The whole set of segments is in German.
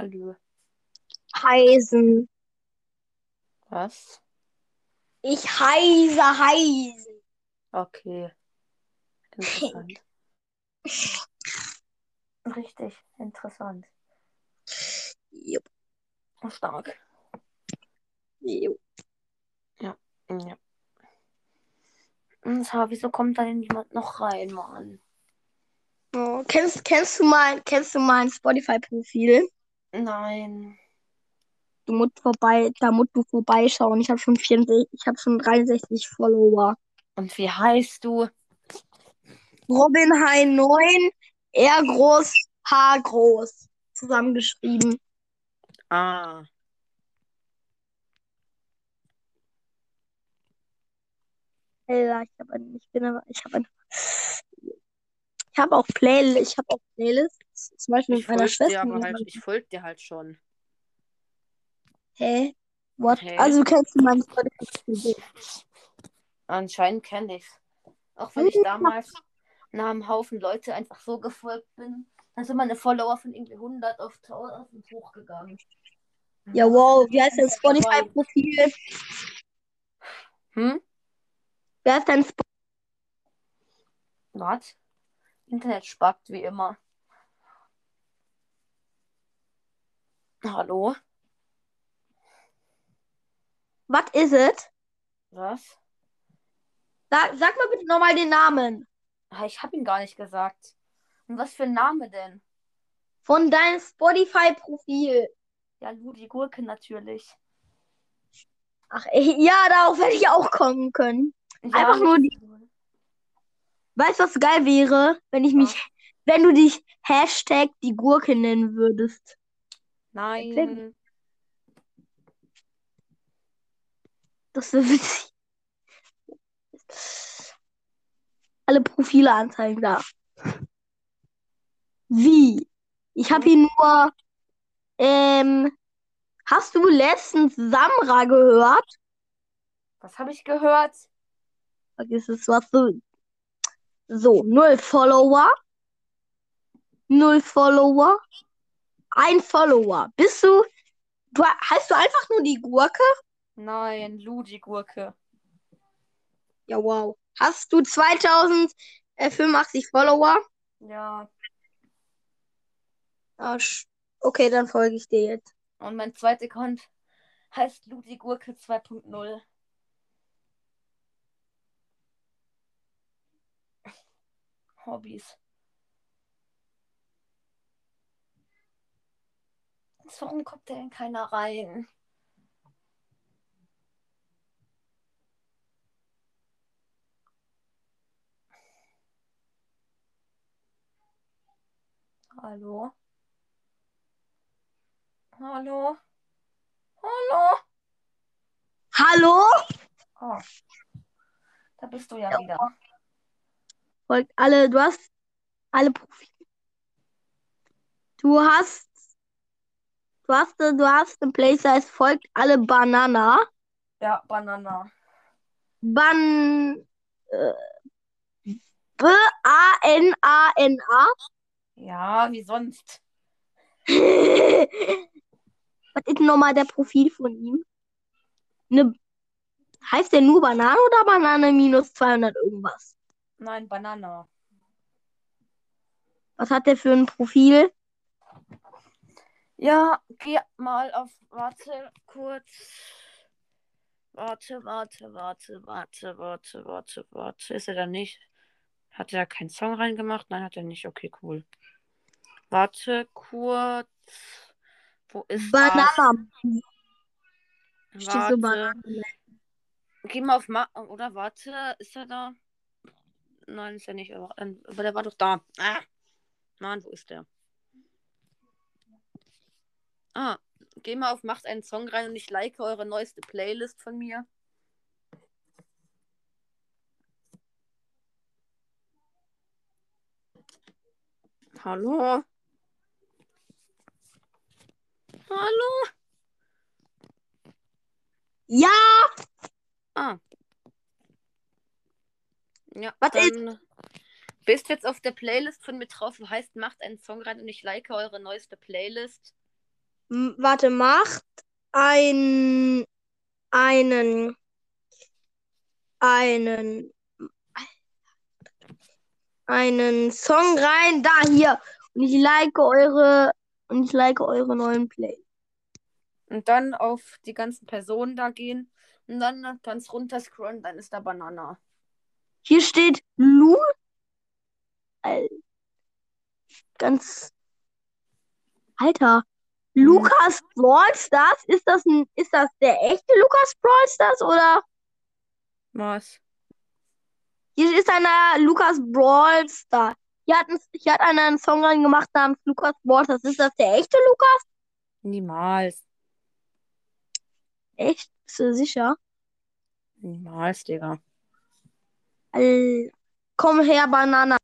Hallo. Heisen. Was? Ich heiße Heisen. Okay. Interessant. Richtig, interessant. Jupp. Stark. Jupp. Ja. Und so, wieso kommt da denn jemand noch rein, Mann? Oh, kennst, kennst du mein, kennst du mein Spotify-Profil? Nein. Du musst vorbei, da musst du vorbeischauen. Ich habe schon 64, ich habe schon 63 Follower. Und wie heißt du? Robin Hai 9, R groß, H groß. Zusammengeschrieben. Ah. Alter, ich habe ich bin aber, ich habe ich habe auch Play, ich habe auch Playlists. Zum Beispiel Ich mit meiner folge Schwester. halt, ich folge dir halt schon. Hä? What? Hä? Also kennst du mein Spotify-Profil? Anscheinend kenne ich's. Auch wenn ich damals nach einem Haufen Leute einfach so gefolgt bin, dann sind meine Follower von irgendwie 100 auf 1000 hochgegangen. Ja, wow. Wie heißt dein Spotify-Profil? Hm? Wer ist dein Sp Was? Internet spackt wie immer. Hallo? Was ist es? Was? Sag, sag mal bitte nochmal den Namen. Ah, Ich habe ihn gar nicht gesagt. Und was für ein Name denn? Von deinem Spotify-Profil. Ja, Ludi Gurke natürlich. Ach, ey, ja, darauf hätte ich auch kommen können. Ja, Einfach nur die- Weißt du, was geil wäre, wenn ich mich, wenn du dich Hashtag die Gurke nennen würdest? Nein. Das wäre witzig. Alle Profile anzeigen da. Wie? Ich habe hier nur. Ähm, hast du letztens Samra gehört? Was habe ich gehört? Vergiss es, was du. So, null Follower. Null Follower. Ein Follower. Bist du. Du heißt du einfach nur die Gurke? Nein, Ludi Gurke. Ja, wow. Hast du 2085 Follower? Ja. Ah, sch- Okay, dann folge ich dir jetzt. Und mein zweiter Account heißt Ludi Gurke 2.0. Hobbys. Warum kommt denn keiner rein? Hallo? Hallo? Hallo? Hallo? Oh. Da bist du ja wieder. Folgt alle, du hast alle Profile. Du hast, du hast, du hast eine Place, da heißt folgt alle Banana. Ja, Banana. Ban, äh, B-A-N-A-N-A. Ja, wie sonst? Was ist nochmal der Profil von ihm? Ne, heißt der nur Banane oder Banane minus 200 irgendwas? Nein, Banana. Was hat der für ein Profil? Ja, geh mal auf. Warte kurz. Warte, warte, warte, warte, warte, warte, warte. Ist er da nicht? Hat er da keinen Song reingemacht? Nein, hat er nicht. Okay, cool. Warte kurz. Wo ist Banana. das? Steht so Warte. Banane. Geh mal auf Ma oder warte, ist er da? Nein, ist er nicht, aber, ähm, aber der war doch da. Ah. Mann, wo ist der? Ah, geh mal auf Macht einen Song rein und ich like eure neueste Playlist von mir. Hallo? Hallo? Ja, Ah. Ja, Was ist- dann bist jetzt auf der Playlist von mir drauf, heißt, macht einen Song rein und ich like eure neueste Playlist. Warte, macht ein, einen, einen, einen Song rein. Da, hier. Und ich like eure, und ich like eure neuen Play. Und dann auf die ganzen Personen da gehen. Und dann ganz runter scrollen, dann ist da Banana. Hier steht Lu. Ganz. Alter. Lukas Brawl Stars? Ist das ein, ist das der echte Lukas Brawl Stars oder? Was? Hier ist einer Lukas Brawl Star. Hier hat, ein, hier hat einer einen Song reingemacht namens Lukas Brawl Stars. Ist das der echte Lukas? Niemals. Echt? Bist du sicher? Niemals, Digga. Al Komm her, Banana.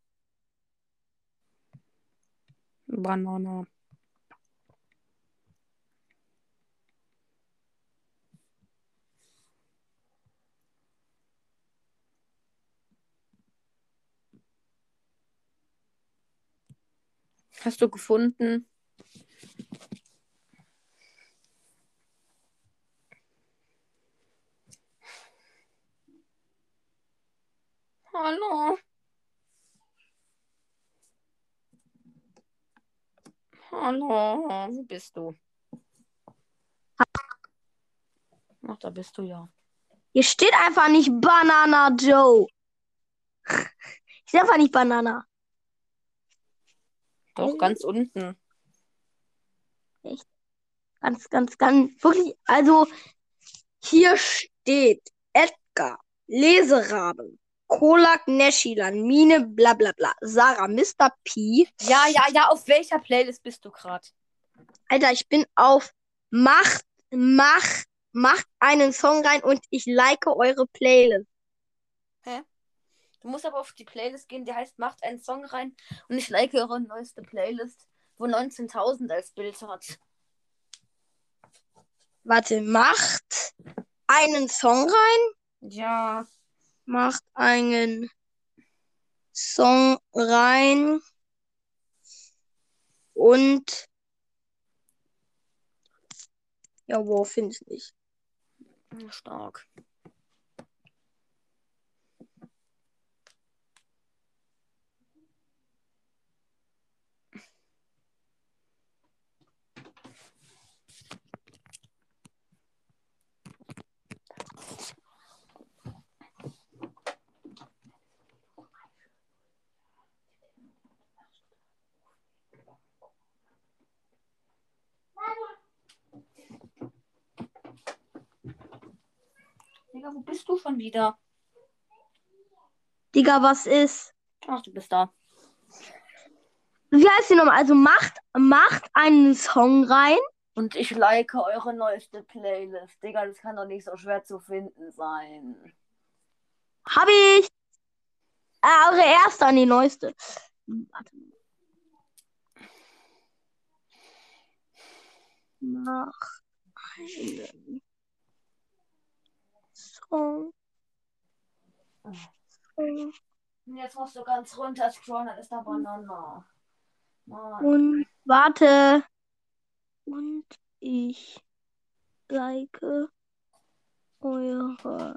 Banana. Hast du gefunden? Hallo. Hallo, wo bist du? Ach, da bist du ja. Hier steht einfach nicht Banana Joe. Ich sehe einfach nicht Banana. Doch, ganz unten. Ganz, ganz, ganz, wirklich, also hier steht Edgar, Leseraben, Kolak, Neshilan, Mine, bla bla bla, Sarah, Mr. P. Ja, ja, ja, auf welcher Playlist bist du gerade? Alter, ich bin auf Macht, Macht, macht einen Song rein und ich like eure Playlist. Du musst aber auf die Playlist gehen, die heißt Macht einen Song rein und ich like eure neueste Playlist, wo 19.000 als Bild hat. Warte, macht einen Song rein, Ja, macht einen Song rein und ja, wo finde ich nicht. stark. Digga, wo bist du schon wieder? Digga, was ist? Ach, du bist da. Wie heißt die nochmal? Also macht, macht einen Song rein. Und ich like eure neueste Playlist. Digga, das kann doch nicht so schwer zu finden sein. Hab ich. Äh, eure erste an die neueste. Warte. Mach einen Und jetzt musst du ganz runter scrollen, dann ist da Banana. Mann. Und warte. Und ich like eure.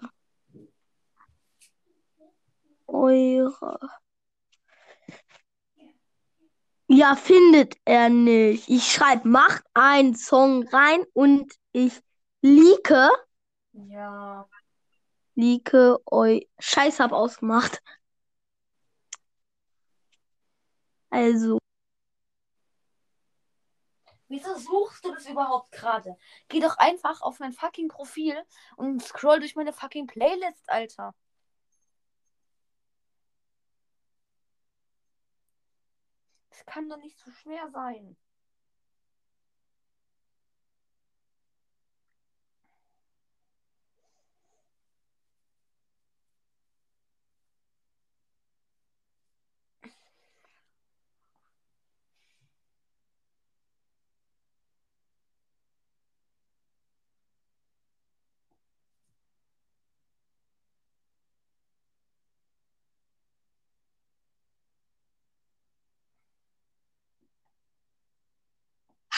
Eure. Ja, findet er nicht. Ich schreibe, macht einen Song rein und ich leake, Ja. Leake eu. Scheiß, hab ausgemacht. Also, Wieso suchst du das überhaupt gerade? Geh doch einfach auf mein fucking Profil und scroll durch meine fucking Playlist, Alter. Das kann doch nicht so schwer sein.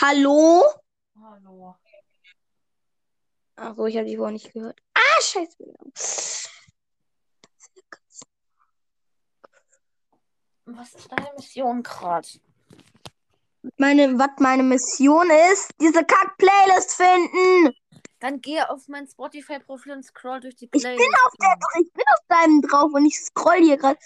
Hallo? Hallo. Ach so, ich habe die vorher nicht gehört. Ah, scheiße. Was ist deine Mission gerade? Meine, was meine Mission ist, diese Kack-Playlist finden. Dann geh auf mein Spotify-Profil und scroll durch die Ich Playlist. bin auf der, ich bin auf deinem drauf und ich scroll hier gerade.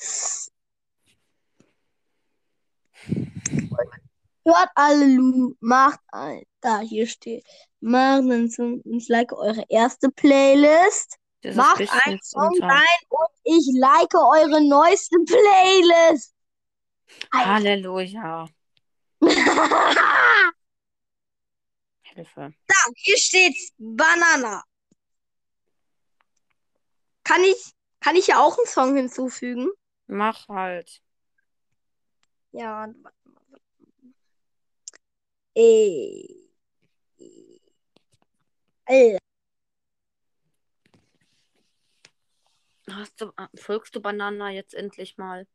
Hört alle Lu, macht ein, da hier steht, macht uns, uns like eure erste Playlist, Dieses macht einen Song unter. rein und ich like eure neueste Playlist. Halleluja. Hilfe. Hier steht's Banana. Kann ich, kann ich ja auch einen Song hinzufügen? Mach halt. Ja, mal. warte mal. Äh. Äh. Hast du, ah, folgst du Banana jetzt endlich mal?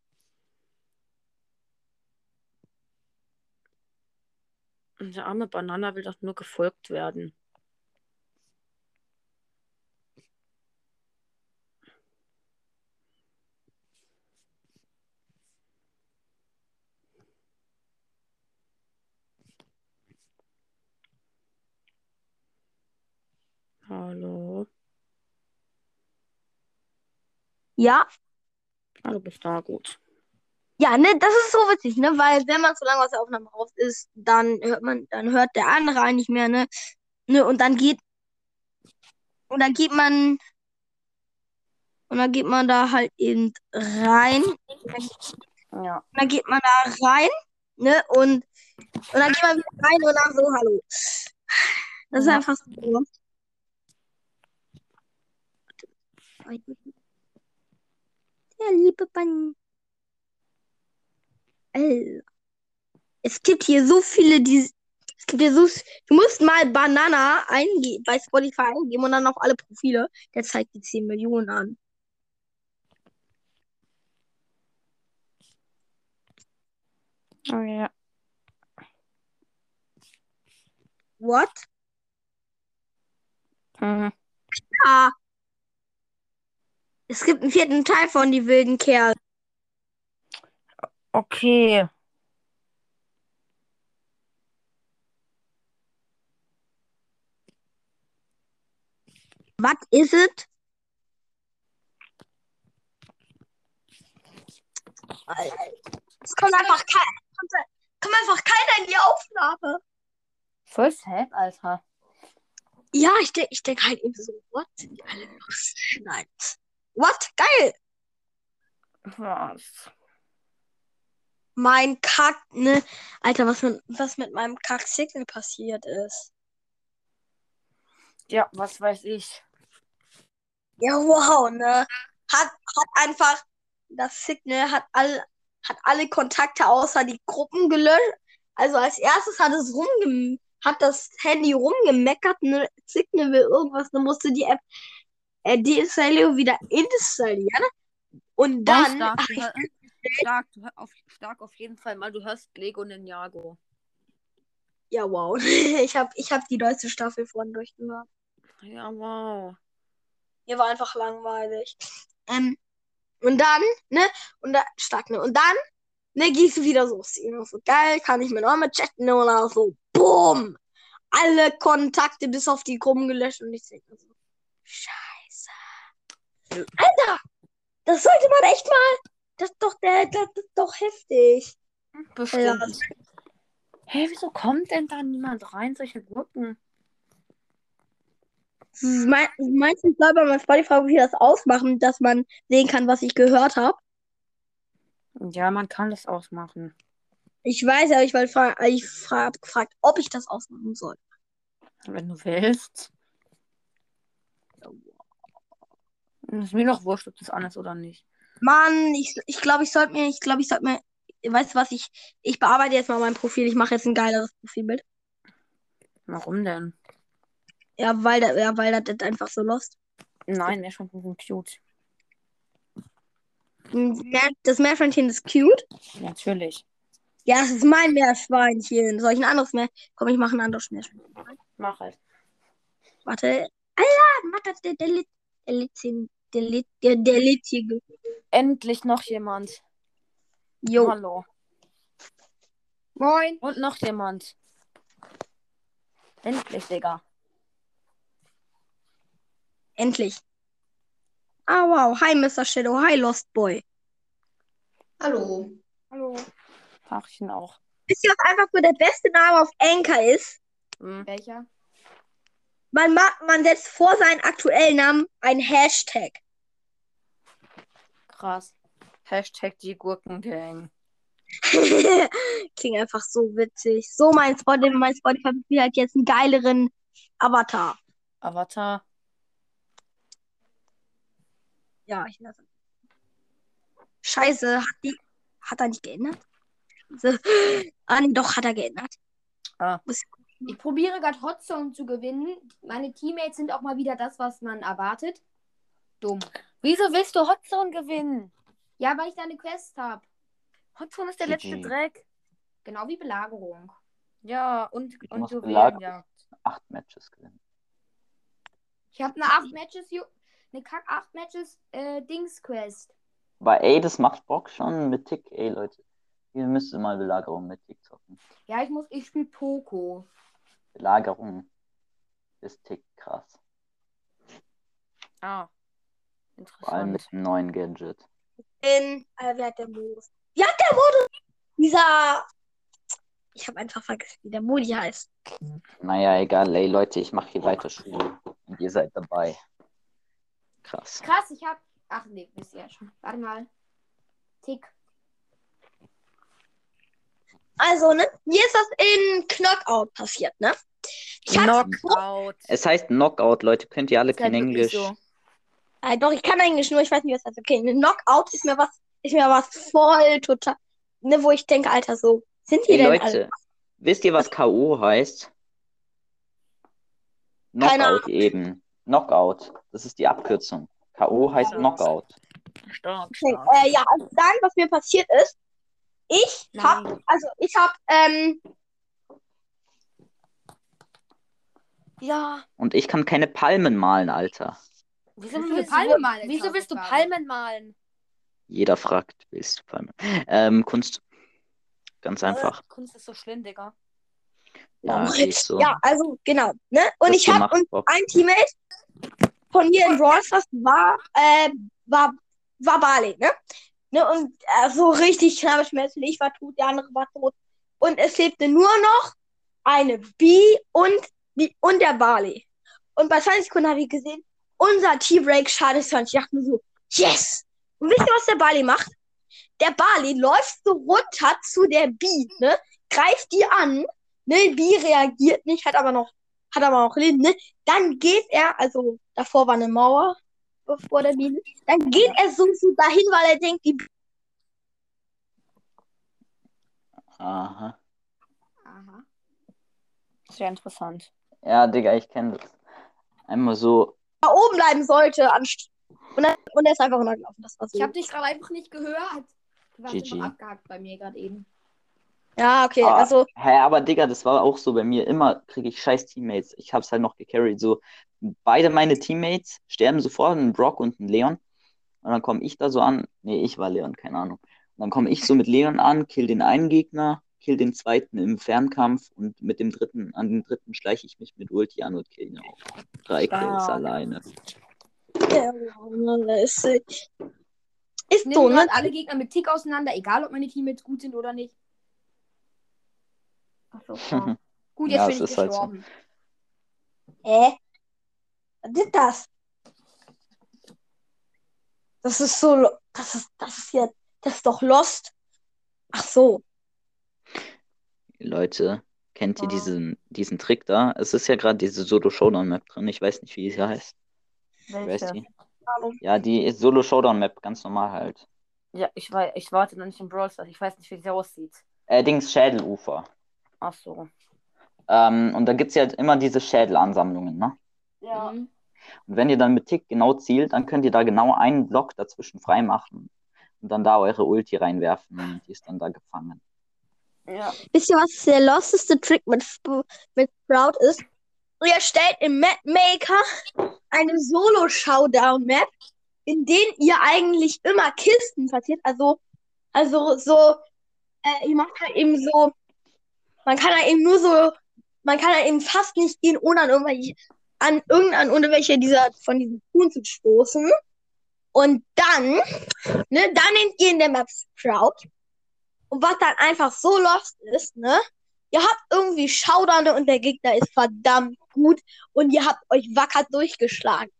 Der arme Banana will doch nur gefolgt werden. Hallo. Ja, Ah, du bist da gut. ja, ne, das ist so witzig, ne, weil wenn man so lange aus der Aufnahme raus ist, dann hört man, dann hört der andere einen nicht mehr, ne, ne, und dann geht, und dann geht man, und dann geht man da halt eben rein, Ja. und dann geht man da rein, ne, und, und dann geht man wieder rein und dann so, hallo. Das ist Ja. einfach so. Der liebe Bunny. Alter. Es gibt hier so viele, die. Es gibt hier so. Du musst mal Banana eingeben, bei Spotify eingeben und dann auf alle Profile. Der zeigt die 10 Millionen an. Oh ja. What? Hm. Ah. Es gibt einen vierten Teil von Die wilden Kerle. Okay. Was ist es? Es kommt einfach keiner. Kommt, einfach keiner in die Aufnahme. Voll sad, Alter. Ja, ich denke ich denk halt eben so, what? Die alle los. What? Geil. Was? Mein Kack, ne? Alter, was mit, was mit meinem Kack-Signal passiert ist. Ja, was weiß ich. Ja, wow, ne? Hat, hat einfach, das Signal hat alle, hat alle Kontakte außer die Gruppen gelöscht. Also als erstes hat es rumge, hat das Handy rumgemeckert, ne? Signal will irgendwas, dann musste die App äh, deinstallieren, wieder installieren. Und dann, stark, hör, stark, hör auf, stark auf jeden Fall mal. Du hörst Lego Ninjago. ja, wow. Ich hab, ich hab die neueste Staffel vorhin durchgehört. Ja, wow. Mir war einfach langweilig. Ähm, und dann, ne? Und da, stark, ne? Und dann, ne, gehst du wieder so. So geil, kann ich mit Norma chatten ne? und dann so, boom! Alle Kontakte bis auf die Gruppen gelöscht und ich denke so, Scheiße. Ja. Alter! Das sollte man echt mal. Das ist doch der, das ist doch heftig. Bestimmt. Hä, wieso kommt denn da niemand rein, solche Gruppen? Mein, meinst du, ich soll bei meinem Spotify das ausmachen, dass man sehen kann, was ich gehört habe? Ja, man kann das ausmachen. Ich weiß, aber ich, wollte fra ich fra hab gefragt, ob ich das ausmachen soll. Wenn du willst. Ist mir doch wurscht, ob das an ist oder nicht. Mann, ich, ich glaube, ich sollte mir, ich glaube, ich sollte mir, weißt du was, ich, ich bearbeite jetzt mal mein Profil, ich mache jetzt ein geileres Profilbild. Warum denn? Ja, weil, da- ja, weil das einfach so lost. Nein, Meerschweinchen sind cute. Das Meerschweinchen ist cute. Natürlich. Ja, das ist mein Meerschweinchen. Soll ich ein anderes Meer? Komm, ich mache ein anderes Meerschweinchen. Mach halt. Warte. Alter, mach das der der Lit- der Litzing. Der Lit der der Litzige. Endlich noch jemand. Jo. Hallo. Moin. Und noch jemand. Endlich, Digga. Endlich. Ah, wow. Hi, Mr. Shadow. Hi, Lost Boy. Hallo. Hallo. Tachchen auch. Wisst ihr, was einfach so der beste Name auf Anchor ist? Hm. Welcher? Man, ma man setzt vor seinen aktuellen Namen ein Hashtag. Krass. Hashtag die Gurkengang. Klingt einfach so witzig. So, mein Spotify, mein Spotify hat jetzt einen geileren Avatar. Avatar. Ja, ich lasse. Scheiße, hat die. Hat er nicht geändert? So. Ah, nee, doch, hat er geändert. Ah. Muss- Ich probiere gerade Hotzone zu gewinnen. Meine Teammates sind auch mal wieder das, was man erwartet. Dumm. Wieso willst du Hotzone gewinnen? Ja, weil ich da eine Quest habe. Hotzone ist der GG. letzte Dreck. Genau wie Belagerung. Ja, und, Ich und muss Juwelen, belagen. ja. Acht Matches gewinnen. Ich habe eine 8 Matches, eine Kack 8 Matches äh, Dings Quest. Aber ey, das macht Bock schon mit Tick, ey Leute. Ihr müsst mal Belagerung mit Tick zocken. Ja, ich muss, ich spiele Poco. Belagerung ist Tick krass. Ah. Vor allem Interessant. mit dem neuen Gadget. In, äh, wer hat der Modus? Wie hat der Modus? Dieser. Ich habe einfach vergessen, wie der Modi heißt. Naja, egal, ey Leute, ich mache hier weiter Schule. Und ihr seid dabei. Krass. Krass, ich habe. Ach nee, wisst ihr ja schon. Warte mal. Tick. Also, ne? Mir ist das in Knockout passiert, ne? Ich hab, Knockout. Es heißt Knockout, Leute. Könnt ihr alle halt kein Englisch? so. äh, doch, ich kann Englisch, nur ich weiß nicht, was das heißt. Okay, eine Knockout ist mir was, ist mir was voll total, ne, wo ich denke, Alter, so, sind die Ey denn Leute, alle? wisst ihr, was K.O. heißt? Keine Knockout eben. Knockout. Das ist die Abkürzung. K.O. heißt Ja. Knockout. Stark, Okay, stark. äh, ja, also dann, was mir passiert ist, ich hab, Nein. also ich hab, ähm, Ja. Und ich kann keine Palmen malen, Alter. Wieso Willst du willst, eine Palme malen wieso willst du? Palmen malen? Jeder fragt, willst du Palmen? Ähm, Kunst. Ganz einfach. Äh, Kunst ist so schlimm, Digga. Ja, ist so. ja, also, genau, ne? Und Das ich hab, gemacht, und Bob. ein Teammate von mir in Brawl war, äh, war, war Barley, ne? Ne, und äh, so richtig knallschmerzlich, ich war tot, der andere war tot. Und es lebte nur noch eine Bee und, und der Barley. Und bei 20 Sekunden habe ich gesehen, unser T-Break schadet 20. Ich dachte mir so, yes! Und wisst ihr, was der Barley macht? Der Barley läuft so runter zu der Bee, ne? Greift die an, ne? Bee reagiert nicht, hat aber noch, hat aber noch Leben, ne? Dann geht er, also davor war eine Mauer, bevor der Bee, dann geht er so, so dahin, weil er denkt, die Aha. Aha. Sehr interessant. Ja, Digga, ich kenne das. Einmal so. da oben bleiben sollte. anst- Und, dann, und er ist einfach runtergelaufen. Das war so. Ich habe dich gerade einfach nicht gehört. Du warst GG. abgehakt bei mir gerade eben. Ja, okay, Ah. also, Hä, aber Digga, das war auch so bei mir. Immer kriege ich scheiß Teammates. Ich hab's halt noch gecarried. So, beide meine Teammates sterben sofort, ein Brock und ein Leon. Und dann komme ich da so an. Nee, ich war Leon, keine Ahnung. Und dann komme ich so mit Leon an, kill den einen Gegner, kill den zweiten im Fernkampf und mit dem dritten, an den dritten schleiche ich mich mit Ulti an und kill ihn auch. Drei Kills Stark. alleine. ja, ist, äh, ist so, ne? alle Gegner mit Tick auseinander, egal ob meine Teammates gut sind oder nicht. Achso. Ja. Gut, jetzt Ja, bin es ich ist halt so. gestorben. Hä? Was ist das? Das ist so, das ist, das ist ja, das ist doch Lost. Ach so. Leute, kennt ihr Ah. diesen, diesen Trick da? Es ist ja gerade diese Solo-Showdown-Map drin. Ich weiß nicht, wie sie heißt. Welche? die? Ja, die Solo-Showdown-Map, ganz normal halt. Ja, ich, weiß, ich warte noch nicht im Brawl Stars. Ich weiß nicht, wie sie aussieht. Äh, Dings Schädelufer. Ach so. Ähm, und da gibt's ja halt immer diese Schädelansammlungen, ne? Ja. Mhm. Und wenn ihr dann mit Tick genau zielt, dann könnt ihr da genau einen Block dazwischen freimachen. Und dann da eure Ulti reinwerfen und die ist dann da gefangen. Ja. Wisst ihr, was der losteste Trick mit, mit Sprout ist? ihr erstellt im Mapmaker eine Solo-Showdown-Map, in denen ihr eigentlich immer Kisten passiert. Also, also so, äh, ihr macht halt eben so, man kann halt eben nur so, man kann halt eben fast nicht gehen, ohne an irgendwelche, an irgendein irgendwelche dieser, von diesen Kuhn zu stoßen. Und dann, ne, dann nehmt ihr in der Map Sprout. Und was dann einfach so lost ist, ne, ihr habt irgendwie Schaudernde und der Gegner ist verdammt gut und ihr habt euch wacker durchgeschlagen.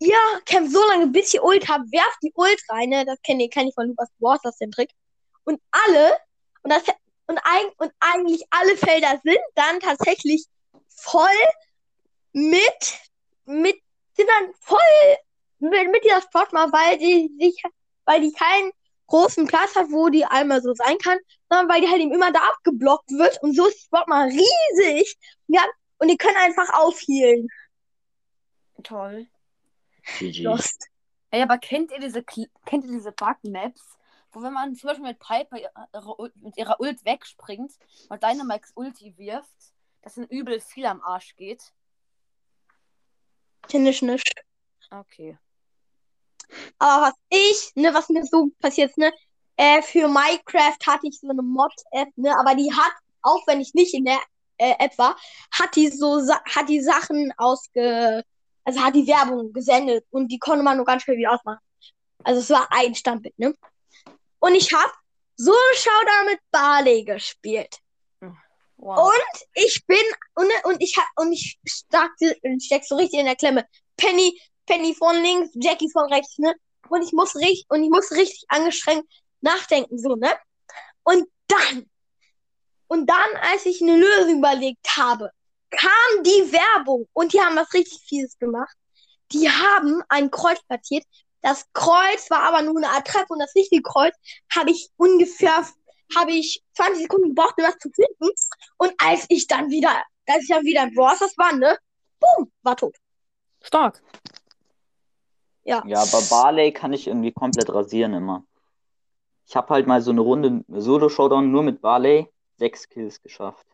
Ihr kämpft so lange, bis ihr Ult habt, werft die Ult rein, ne? Das kennt ihr, kenn ich von Lukas Wars, das ist der Trick. Und alle, und das, und, eig, und eigentlich alle Felder sind dann tatsächlich voll mit, mit, sind dann voll mit, mit dieser Sportmar, weil die sich, weil die keinen großen Platz hat, wo die einmal so sein kann, sondern weil die halt eben immer da abgeblockt wird und so ist die Sportmar riesig. Ja, und die können einfach aufhielen. Toll. GG. Lost. Ey, aber kennt ihr diese, kennt ihr diese Bug-Maps, wo wenn man zum Beispiel mit Piper ihre, Ult- mit ihrer Ult wegspringt und Dynamax Ulti wirft, dass dann übel viel am Arsch geht? Kenn ich nicht. Okay. Aber was ich, ne, was mir so passiert ist, ne, äh, für Minecraft hatte ich so eine Mod-App, ne, aber die hat, auch wenn ich nicht in der äh, App war, hat die so, hat die Sachen ausge, also hat die Werbung gesendet und die konnte man nur ganz schnell wieder ausmachen. Also es war ein Standbild, ne. Und ich hab so Showdown mit Barley gespielt. Wow. Und ich bin und, und ich und ich steck, steck so richtig in der Klemme. Penny, Penny von links, Jackie von rechts, ne? Und ich muss richtig und ich muss richtig angestrengt nachdenken, so, ne? Und dann und dann, als ich eine Lösung überlegt habe, kam die Werbung und die haben was richtig Fieses gemacht. Die haben ein Kreuz platziert. Das Kreuz war aber nur eine Art Treppe und das richtige Kreuz habe ich ungefähr habe ich 20 Sekunden gebraucht, um das zu finden. Und als ich dann wieder, als ich dann wieder im Bros. war, ne? Boom, war tot. Stark. Ja. Ja, aber Barley kann ich irgendwie komplett rasieren immer. Ich habe halt mal so eine Runde Solo-Showdown nur mit Barley, sechs Kills geschafft.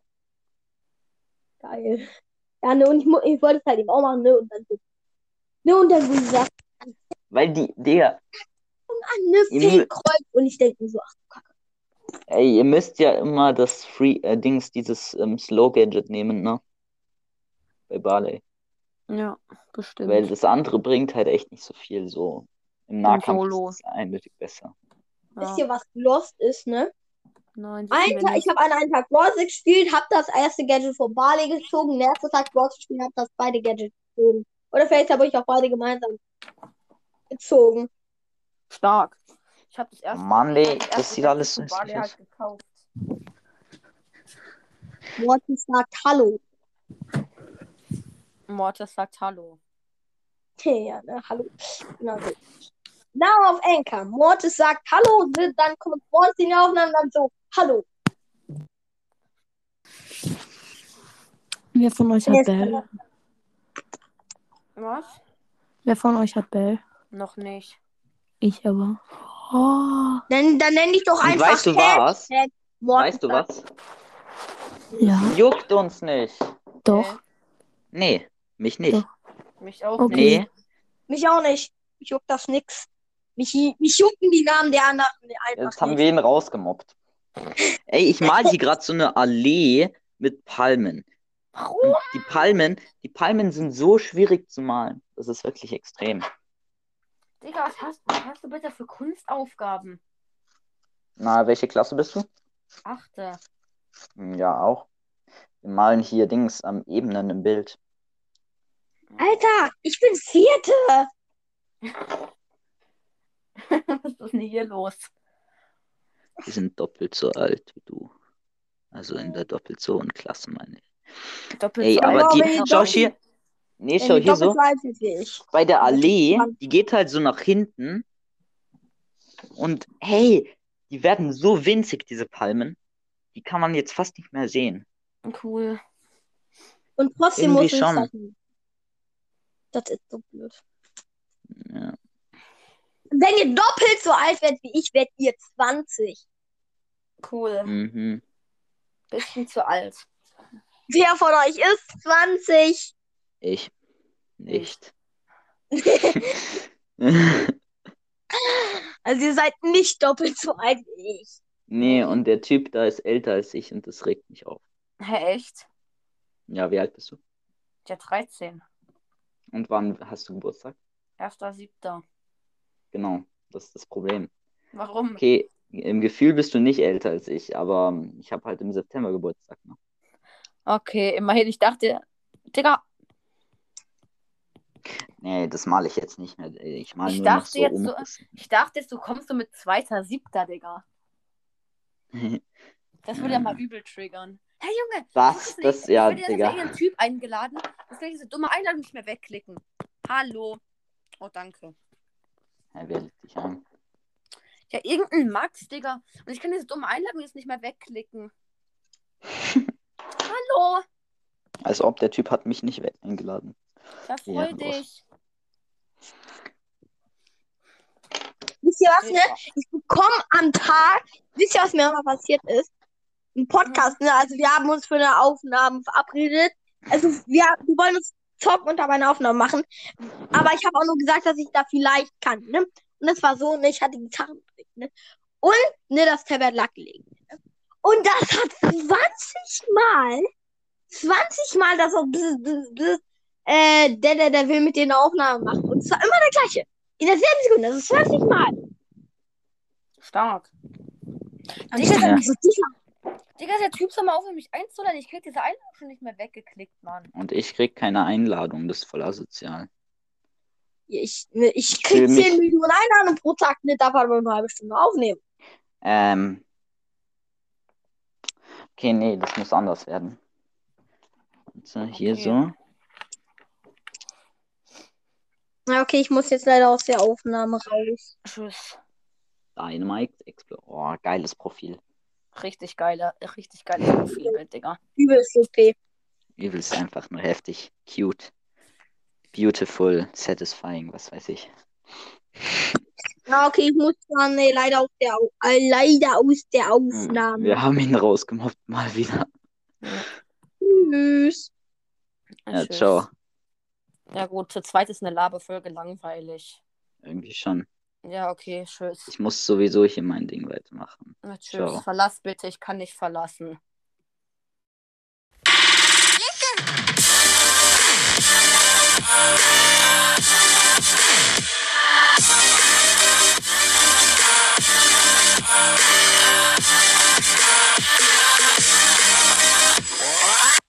Geil. Ja, ne, und ich, ich wollte es halt eben auch machen, ne? Und dann so. Ne, und dann so gesagt, Weil die, Digga, ah, ne, Ihr mü- Fake-Kreuz. Und ich denke mir so, ach du Kacke. Ey, ihr müsst ja immer das Free, äh, Dings, dieses ähm, Slow-Gadget nehmen, ne? Bei Barley. Ja, bestimmt. Weil das andere bringt halt echt nicht so viel so. Im Nahkampf Solo. ist es eindeutig besser. Wisst ja. ihr, was Lost ist, ne? Nein, Ein Tag, ich habe an einem Tag Bros. gespielt, hab das erste Gadget von Barley gezogen, nächsten Tag Bros. gespielt, hab das beide Gadgets gezogen. Oder vielleicht habe ich auch beide gemeinsam gezogen. Stark. Ich habe das erste. Mann, ey, das das sieht alles so halt gekauft. Morty sagt Hallo. Mortis sagt Hallo. Okay, ja, ne? Hallo. Genau so. Now auf Anchor. Mortis sagt Hallo, dann kommt Mortis in die Aufnahme und dann so Hallo. Wer von euch hat. Bell? Was? Wer von euch hat Bell? Noch nicht. Ich aber. Oh, Dann, dann nenn dich doch Und einfach weißt du Cat. was? Weißt du was? ja, Juckt uns nicht. doch. Nee, mich nicht. Doch. Mich auch Okay. nicht. Nee, Mich auch nicht. Mich juckt das nix. Mich, mich jucken die Namen der anderen einfach jetzt haben nicht. wir ihn rausgemobbt. Ey, ich mal hier gerade so eine Allee mit Palmen. Warum? Und die Palmen, die Palmen sind so schwierig zu malen. Das ist wirklich extrem. Digga, was hast, was hast du bitte für Kunstaufgaben? Na, welche Klasse bist du? Achte. Hm, Ja, auch. Wir malen hier Dings am Ebenen im Bild. Alter, ich bin Vierte. was ist denn hier los? Die sind doppelt so alt wie du. Also in der doppelt so hohen Klasse, meine ich. Doppelt Ey, so aber die, schau hier. Nee, schau hier so. Bei der Allee, die geht halt so nach hinten. Und hey, die werden so winzig, diese Palmen. Die kann man jetzt fast nicht mehr sehen. Cool. Und trotzdem Irgendwie muss ich schon. sagen. Das ist so blöd. Ja. Wenn ihr doppelt so alt werdet wie ich, werdet ihr 20. Cool. Mhm. Bisschen zu alt. Wer von euch ist 20? Ich. Nicht. Also ihr seid nicht doppelt so alt wie ich. nee, und der Typ da ist älter als ich und das regt mich auf. Hä, echt? Ja, wie alt bist du? Ja, 13. Und wann hast du Geburtstag? 1.7. Genau, das ist das Problem. Warum? Okay, im Gefühl bist du nicht älter als ich, aber ich habe halt im September Geburtstag. Ne? Okay, immerhin, ich dachte, Digga, Nee, das male ich jetzt nicht mehr. Ich male Ich nur noch dachte so jetzt so- Umrisse. ich dachte jetzt, du kommst so mit 2.7., Digga. Das würde ja mal übel triggern. Hey Junge, Was? Das, hast ja, ich Digga. jetzt einen Typ eingeladen. Das will ich diese dumme Einladung nicht mehr wegklicken. Hallo. Oh, danke. Ja, wer lädt dich ein? Ja, irgendein Max, Digga. Und ich kann diese dumme Einladung jetzt nicht mehr wegklicken. Hallo. Als ob der Typ hat mich nicht eingeladen. Ja, freu Ja, los. dich. Wisst ihr was, ne? Ich bekomme am Tag, wisst ihr, was mir mal passiert ist? Ein Podcast, ne? Also wir haben uns für eine Aufnahme verabredet. Also wir, wir wollen uns zocken und dabei eine Aufnahme machen. Aber ich habe auch nur gesagt, dass ich da vielleicht kann, ne? Und das war so, ne? Ich hatte Gitarren, ne? Und, ne, das Tablet lag gelegen. Ne? Und das hat 20 Mal, 20 Mal das so, bzz, bzz, bzz, äh, der, der, der will mit dir eine Aufnahme machen. Und zwar immer der gleiche. In derselben Sekunde, das ist 20 Mal. Stark. Digga, so, der Typ soll mal aufhören, mich einzuladen. Ich krieg diese Einladung schon nicht mehr weggeklickt, Mann. Und ich krieg keine Einladung, das ist voll asozial. ich, ne, ich Ich krieg fühl 10 mich- Millionen Einnahmen pro Tag, ne, darf aber nur eine halbe Stunde aufnehmen. Ähm. Okay, nee, das muss anders werden. So, hier Okay. so. Na, okay, ich muss jetzt leider aus der Aufnahme raus. Tschüss. Dynamite Explorer. Oh, geiles Profil. Richtig geiler, richtig geiles Profilbild, Digga. Übelst OP. Übelst einfach nur heftig. Cute. Beautiful. Satisfying, was weiß ich. Na, okay, ich muss dann nee, leider aus der, äh, leider aus der Hm, Aufnahme. Wir haben ihn rausgemobbt, mal wieder. Tschüss. Ja, Tschüss. ciao. Ja gut, zu zweit ist eine Laberfolge langweilig. Irgendwie schon. Ja, okay, tschüss. Ich muss sowieso hier mein Ding weitermachen. Na, tschüss. Ciao. Verlass bitte, ich kann nicht verlassen. Listen.